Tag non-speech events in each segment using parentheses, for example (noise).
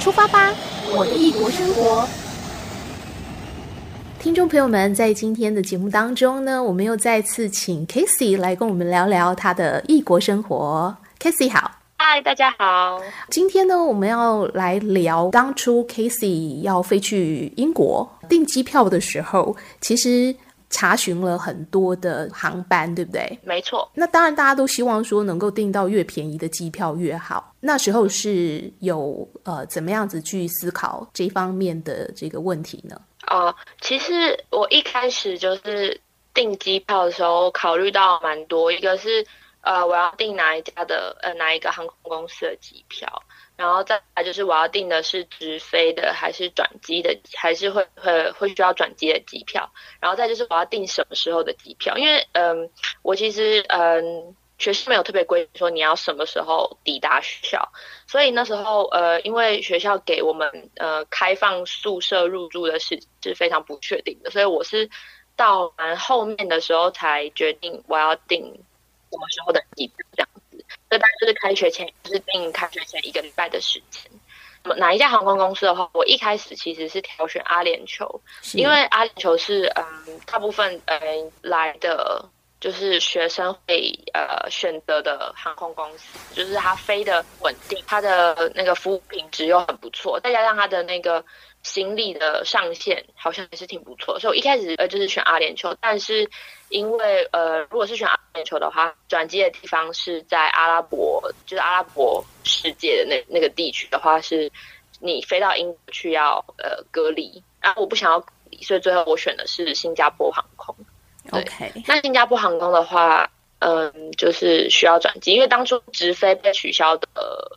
出发吧，我的异国生活。听众朋友们，在今天的节目当中呢，我们又再次请 k a s e y 来跟我们聊聊她的异国生活。k a s e y 好，嗨，大家好。今天呢，我们要来聊当初 Casey 要飞去英国订机票的时候，其实。查询了很多的航班，对不对？没错。那当然，大家都希望说能够订到越便宜的机票越好。那时候是有呃怎么样子去思考这方面的这个问题呢？呃，其实我一开始就是订机票的时候考虑到蛮多，一个是呃我要订哪一家的呃哪一个航空公司的机票。然后再来就是我要订的是直飞的还是转机的，还是会会会需要转机的机票。然后再就是我要订什么时候的机票，因为嗯，我其实嗯学校没有特别规定说你要什么时候抵达学校，所以那时候呃因为学校给我们呃开放宿舍入住的是是非常不确定的，所以我是到蛮后面的时候才决定我要订什么时候的机票这样。这大概就是开学前，就是定开学前一个礼拜的时间。哪一家航空公司的话，我一开始其实是挑选阿联酋，因为阿联酋是嗯大部分嗯来的就是学生会呃选择的航空公司，就是它飞的稳定，它的那个服务品质又很不错，再加上它的那个。行李的上限好像也是挺不错，所以我一开始呃就是选阿联酋，但是因为呃如果是选阿联酋的话，转机的地方是在阿拉伯，就是阿拉伯世界的那那个地区的话，是你飞到英国去要呃隔离，然后我不想要隔离，所以最后我选的是新加坡航空。OK，那新加坡航空的话，嗯，就是需要转机，因为当初直飞被取消的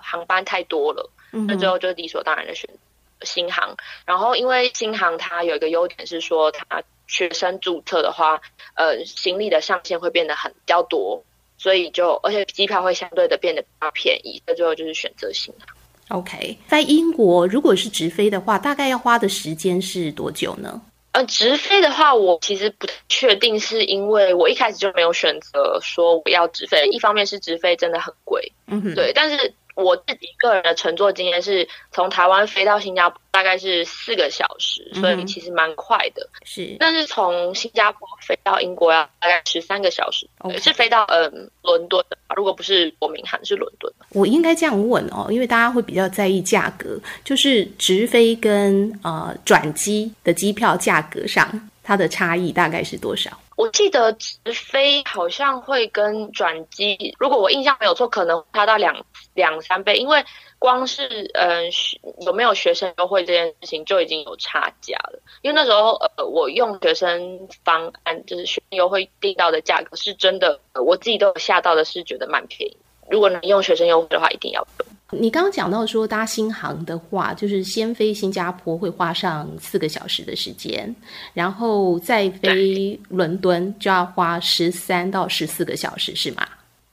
航班太多了，那最后就理所当然的选择。新航，然后因为新航它有一个优点是说，它学生注册的话，呃，行李的上限会变得很比较多，所以就而且机票会相对的变得比较便宜，所以最后就是选择新航。OK，在英国如果是直飞的话，大概要花的时间是多久呢？呃，直飞的话，我其实不太确定，是因为我一开始就没有选择说我要直飞，一方面是直飞真的很贵，嗯哼，对，但是。我自己个人的乘坐经验是从台湾飞到新加坡大概是四个小时，嗯、所以其实蛮快的。是，但是从新加坡飞到英国要大概十三个小时，okay. 是飞到嗯伦敦的。如果不是伯明翰是伦敦。我应该这样问哦，因为大家会比较在意价格，就是直飞跟呃转机的机票价格上，它的差异大概是多少？我记得直飞好像会跟转机，如果我印象没有错，可能差到两两三倍，因为光是嗯、呃、有没有学生优惠这件事情就已经有差价了。因为那时候呃我用学生方案，就是学生优惠订到的价格是真的，我自己都有吓到的是觉得蛮便宜。如果能用学生优惠的话，一定要用。你刚刚讲到说搭新航的话，就是先飞新加坡会花上四个小时的时间，然后再飞伦敦就要花十三到十四个小时，是吗？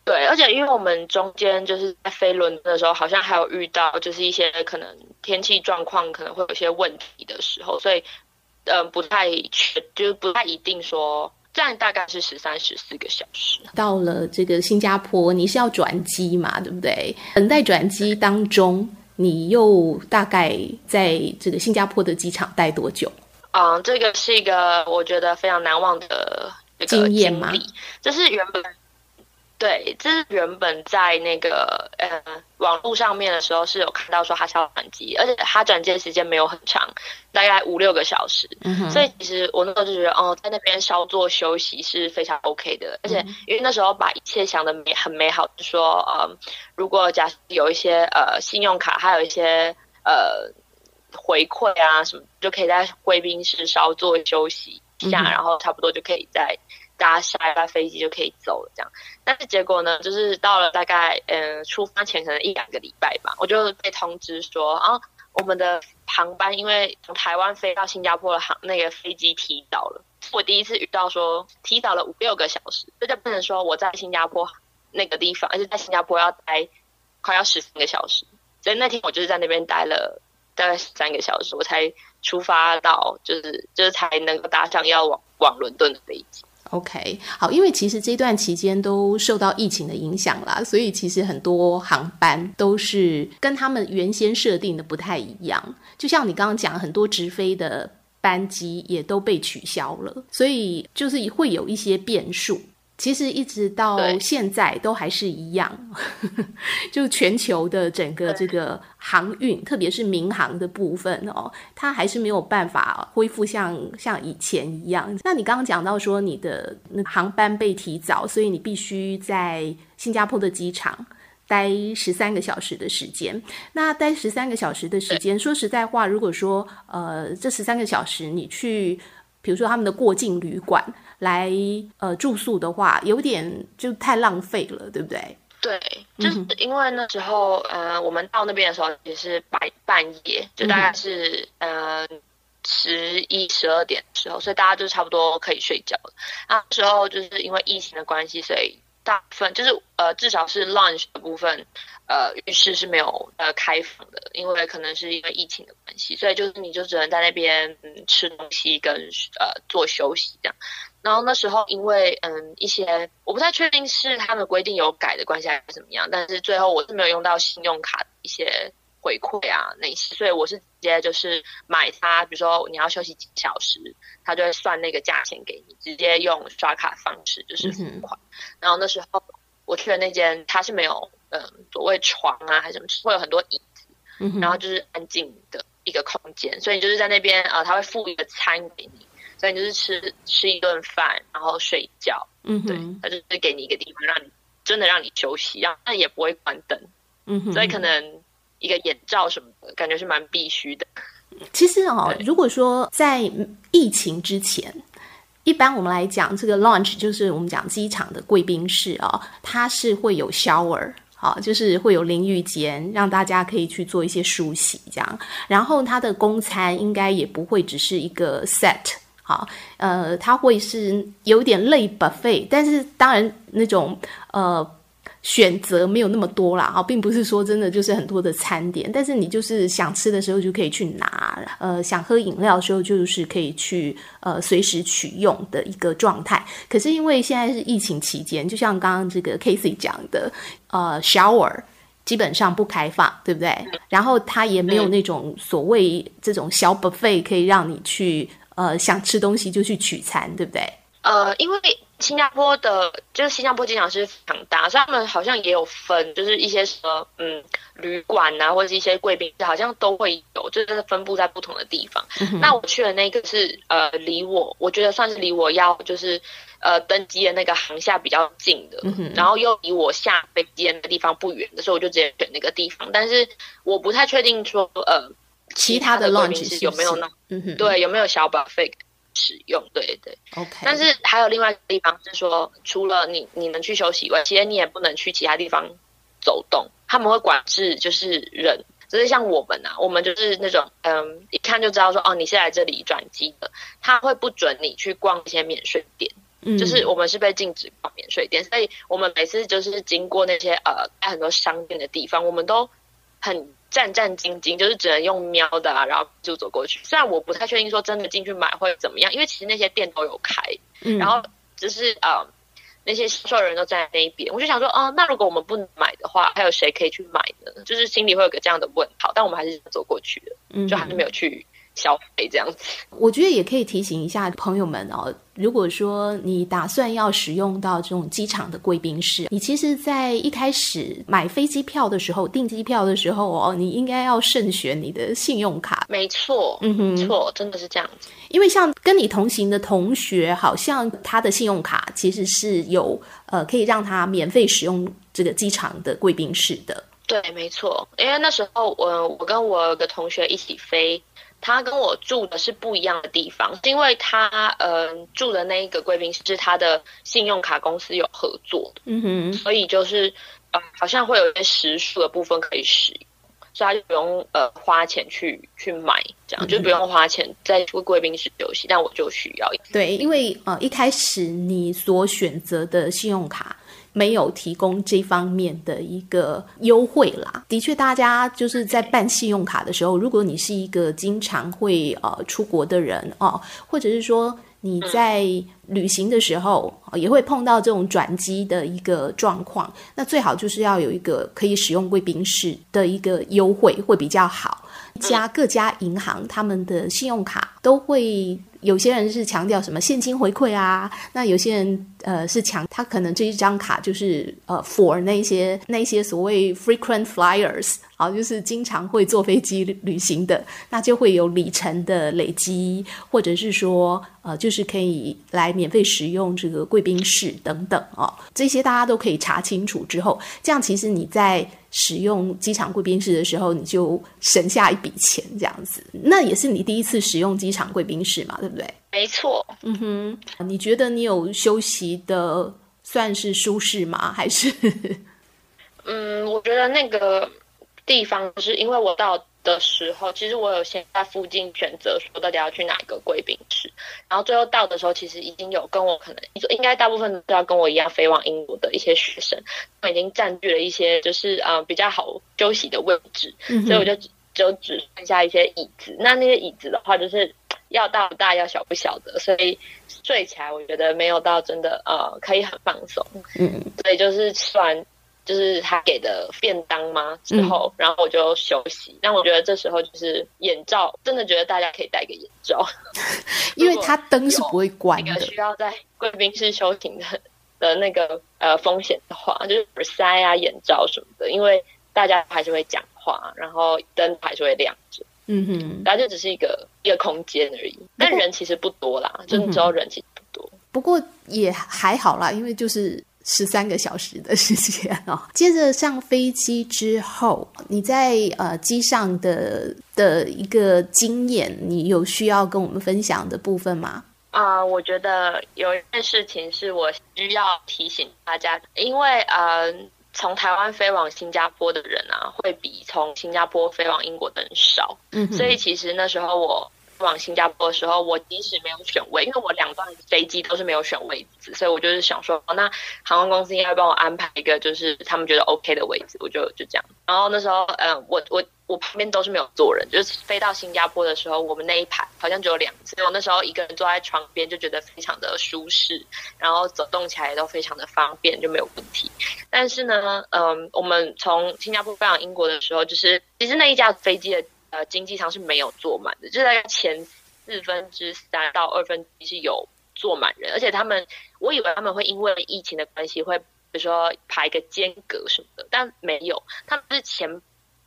对，而且因为我们中间就是在飞伦敦的时候，好像还有遇到就是一些可能天气状况可能会有一些问题的时候，所以嗯、呃，不太确，就是不太一定说。这样大概是十三、十四个小时。到了这个新加坡，你是要转机嘛？对不对？等待转机当中，你又大概在这个新加坡的机场待多久？嗯，这个是一个我觉得非常难忘的经验嘛。这是原本。对，这是原本在那个呃网络上面的时候是有看到说他是要转机，而且他转机的时间没有很长，大概五六个小时。嗯、所以其实我那时候就觉得，哦，在那边稍作休息是非常 OK 的。而且因为那时候把一切想得美很美好，就说呃，如果假设有一些呃信用卡，还有一些呃回馈啊什么，就可以在贵宾室稍作休息一下，嗯，然后差不多就可以在。搭下一班飞机就可以走了，这样。但是结果呢，就是到了大概嗯出发前可能一两个礼拜吧，我就被通知说啊，我们的航班因为从台湾飞到新加坡的航那个飞机提早了。我第一次遇到说提早了五六个小时，这就变成说我在新加坡那个地方，而且在新加坡要待快要十三个小时。所以那天我就是在那边待了大概十三个小时，我才出发到就是就是才能够搭上要往往伦敦的飞机。OK，好，因为其实这段期间都受到疫情的影响啦，所以其实很多航班都是跟他们原先设定的不太一样。就像你刚刚讲，很多直飞的班机也都被取消了，所以就是会有一些变数。其实一直到现在都还是一样，(laughs) 就全球的整个这个航运，特别是民航的部分哦，它还是没有办法恢复像像以前一样。那你刚刚讲到说你的那航班被提早，所以你必须在新加坡的机场待十三个小时的时间。那待十三个小时的时间，说实在话，如果说呃这十三个小时你去，比如说他们的过境旅馆。来呃住宿的话，有点就太浪费了，对不对？对，就是因为那时候，呃，我们到那边的时候也是白半夜，就大概是、嗯、呃十一十二点的时候，所以大家就差不多可以睡觉了。那时候就是因为疫情的关系，所以大部分就是呃至少是 lunch 的部分，呃浴室是没有呃开放的，因为可能是因为疫情的关系，所以就是你就只能在那边嗯吃东西跟呃做休息这样。然后那时候，因为嗯一些我不太确定是他们规定有改的关系还是怎么样，但是最后我是没有用到信用卡的一些回馈啊那些，所以我是直接就是买它，比如说你要休息几小时，他就会算那个价钱给你，直接用刷卡方式就是付款。嗯、然后那时候我去的那间，它是没有嗯所谓床啊还是什么，会有很多椅子，嗯、然后就是安静的一个空间，所以你就是在那边啊，他会付一个餐给你。所以你就是吃吃一顿饭，然后睡觉，嗯哼，对，他就是给你一个地方，让你真的让你休息，让但也不会关灯，嗯哼，所以可能一个眼罩什么的，感觉是蛮必须的。其实哦，如果说在疫情之前，一般我们来讲这个 launch 就是我们讲机场的贵宾室啊、哦，它是会有 shower，好、就是会有淋浴间，让大家可以去做一些梳洗这样。然后它的公餐应该也不会只是一个 set。好，呃，它会是有点类 buffet，但是当然那种呃选择没有那么多啦，哈，并不是说真的就是很多的餐点，但是你就是想吃的时候就可以去拿，呃，想喝饮料的时候就是可以去呃随时取用的一个状态。可是因为现在是疫情期间，就像刚刚这个 Casey 讲的，呃，shower 基本上不开放，对不对？然后它也没有那种所谓这种小 buffet 可以让你去。呃，想吃东西就去取餐，对不对？呃，因为新加坡的，就是新加坡机场是非常大，所以他们好像也有分，就是一些什么，嗯，旅馆啊，或者是一些贵宾室，好像都会有，就是分布在不同的地方。嗯、那我去的那个是，呃，离我，我觉得算是离我要就是，呃，登机的那个航厦比较近的，嗯、然后又离我下飞机的那个地方不远的，所以我就直接选那个地方。但是我不太确定说，呃。其他的贵宾室有没有呢？嗯，对，有没有小 buffet 使用？对对，OK。但是还有另外一个地方是说，除了你你能去休息以外，其实你也不能去其他地方走动。他们会管制，就是人，就是像我们啊，我们就是那种嗯，一看就知道说哦，你是来这里转机的，他会不准你去逛一些免税店，嗯，就是我们是被禁止逛免税店，所以我们每次就是经过那些呃开很多商店的地方，我们都很。战战兢兢，就是只能用瞄的啊，然后就走过去。虽然我不太确定说真的进去买会怎么样，因为其实那些店都有开，嗯、然后只是呃那些销售人都站在那一边，我就想说，哦、呃，那如果我们不能买的话，还有谁可以去买呢？就是心里会有个这样的问号，但我们还是走过去的，就还是没有去。消费这样子，我觉得也可以提醒一下朋友们哦。如果说你打算要使用到这种机场的贵宾室，你其实，在一开始买飞机票的时候，订机票的时候哦，你应该要慎选你的信用卡。没错，嗯哼，没错，真的是这样子。因为像跟你同行的同学，好像他的信用卡其实是有呃，可以让他免费使用这个机场的贵宾室的。对，没错。因为那时候我我跟我的同学一起飞。他跟我住的是不一样的地方，是因为他嗯、呃、住的那一个贵宾室是他的信用卡公司有合作的，嗯哼，所以就是呃好像会有一些时数的部分可以使用，所以他就不用呃花钱去去买，这样、嗯、就不用花钱在贵宾室休息，但我就需要。对，因为呃一开始你所选择的信用卡。没有提供这方面的一个优惠啦。的确，大家就是在办信用卡的时候，如果你是一个经常会呃出国的人哦，或者是说你在旅行的时候也会碰到这种转机的一个状况，那最好就是要有一个可以使用贵宾室的一个优惠会比较好。加各家银行他们的信用卡都会。有些人是强调什么现金回馈啊，那有些人呃是强，他可能这一张卡就是呃 for 那些那些所谓 frequent flyers 啊，就是经常会坐飞机旅行的，那就会有里程的累积，或者是说呃就是可以来免费使用这个贵宾室等等哦，这些大家都可以查清楚之后，这样其实你在。使用机场贵宾室的时候，你就省下一笔钱，这样子。那也是你第一次使用机场贵宾室嘛，对不对？没错。嗯哼，你觉得你有休息的算是舒适吗？还是？(laughs) 嗯，我觉得那个地方是因为我到。的时候，其实我有先在附近选择说到底要去哪一个贵宾室，然后最后到的时候，其实已经有跟我可能应该大部分都要跟我一样飞往英国的一些学生，他们已经占据了一些就是呃比较好休息的位置，嗯、所以我就就只剩下一些椅子。那那些椅子的话，就是要大不大，要小不小的，所以睡起来我觉得没有到真的呃可以很放松。嗯，所以就是吃完。就是他给的便当吗？之后，然后我就休息。但我觉得这时候就是眼罩，真的觉得大家可以戴个眼罩，(laughs) 因为它灯是不会关的。需要在贵宾室休息的的那个呃风险的话，就是耳塞啊、眼罩什么的，因为大家还是会讲话，然后灯还是会亮着。嗯哼，然后就只是一个一个空间而已。但人其实不多啦，就之后人其实不多。不过也还好啦，因为就是。十三个小时的时间哦。(laughs) 接着上飞机之后，你在呃机上的的一个经验，你有需要跟我们分享的部分吗？啊、呃，我觉得有一件事情是我需要提醒大家，因为呃，从台湾飞往新加坡的人啊，会比从新加坡飞往英国的人少。嗯哼，所以其实那时候我。往新加坡的时候，我即使没有选位，因为我两段飞机都是没有选位置，所以我就是想说，那航空公司应该帮我安排一个就是他们觉得 OK 的位置，我就就这样。然后那时候，嗯、我我我旁边都是没有坐人，就是飞到新加坡的时候，我们那一排好像只有两次，我那时候一个人坐在床边就觉得非常的舒适，然后走动起来也都非常的方便，就没有问题。但是呢，嗯、我们从新加坡飞往英国的时候，就是其实那一架飞机的。呃，经济舱是没有坐满的，就大概前四分之三到二分之一是有坐满人，而且他们，我以为他们会因为疫情的关系会，比如说排个间隔什么的，但没有，他们是前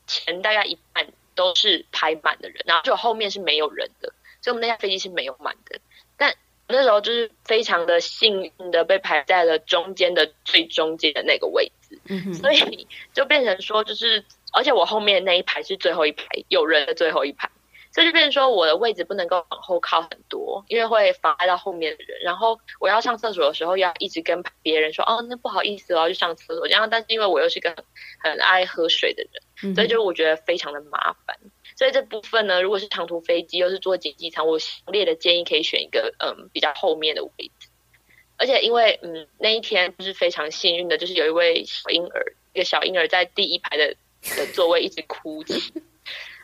前大概一半都是排满的人，然后就后面是没有人的，所以我们那架飞机是没有满的，但那时候就是非常的幸运的被排在了中间的最中间的那个位置，嗯，所以就变成说就是。而且我后面那一排是最后一排有人的最后一排，所以就变成说我的位置不能够往后靠很多，因为会妨碍到后面的人。然后我要上厕所的时候，要一直跟别人说：“哦，那不好意思，我要去上厕所。”这样，但是因为我又是个很，爱喝水的人，所以就我觉得非常的麻烦。所以这部分呢，如果是长途飞机又是坐经济舱，我强烈的建议可以选一个嗯比较后面的位置。而且因为嗯那一天就是非常幸运的，就是有一位小婴儿，一个小婴儿在第一排的。的座位一直哭泣，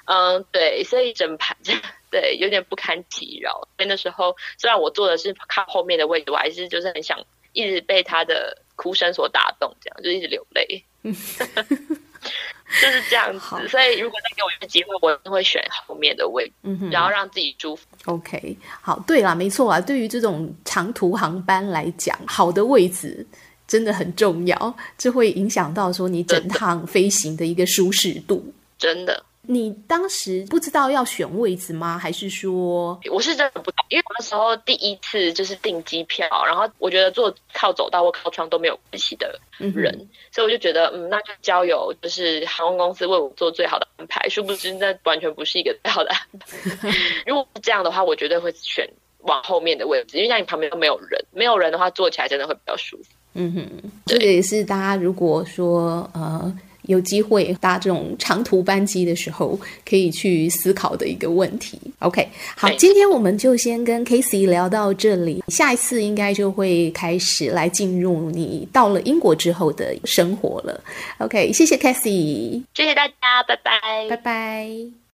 嗯，对，所以整排 (laughs) 对有点不堪其扰。所以那时候虽然我坐的是靠后面的位置，我还是就是很想一直被他的哭声所打动，这样就一直流泪，(laughs) 就是这样子。所以如果再给我一次机会，我一定会选后面的位置，嗯、然后让自己舒服。OK，好，对啦，没错啊。对于这种长途航班来讲，好的位置。真的很重要，这会影响到说你整趟飞行的一个舒适度。真的，你当时不知道要选位置吗？还是说我是真的不知道，因为那时候第一次就是订机票，然后我觉得坐靠走道或靠窗都没有关系的人，嗯、所以我就觉得嗯，那就交由就是航空公司为我做最好的安排。殊不知那完全不是一个最好的安排。(laughs) 如果是这样的话，我绝对会选往后面的位置，因为像你旁边都没有人，没有人的话坐起来真的会比较舒服。嗯哼，这个也是大家如果说呃有机会搭这种长途班机的时候，可以去思考的一个问题。OK，好，今天我们就先跟 Casey 聊到这里，下一次应该就会开始来进入你到了英国之后的生活了。OK，谢谢 Casey，谢谢大家，拜拜，拜拜。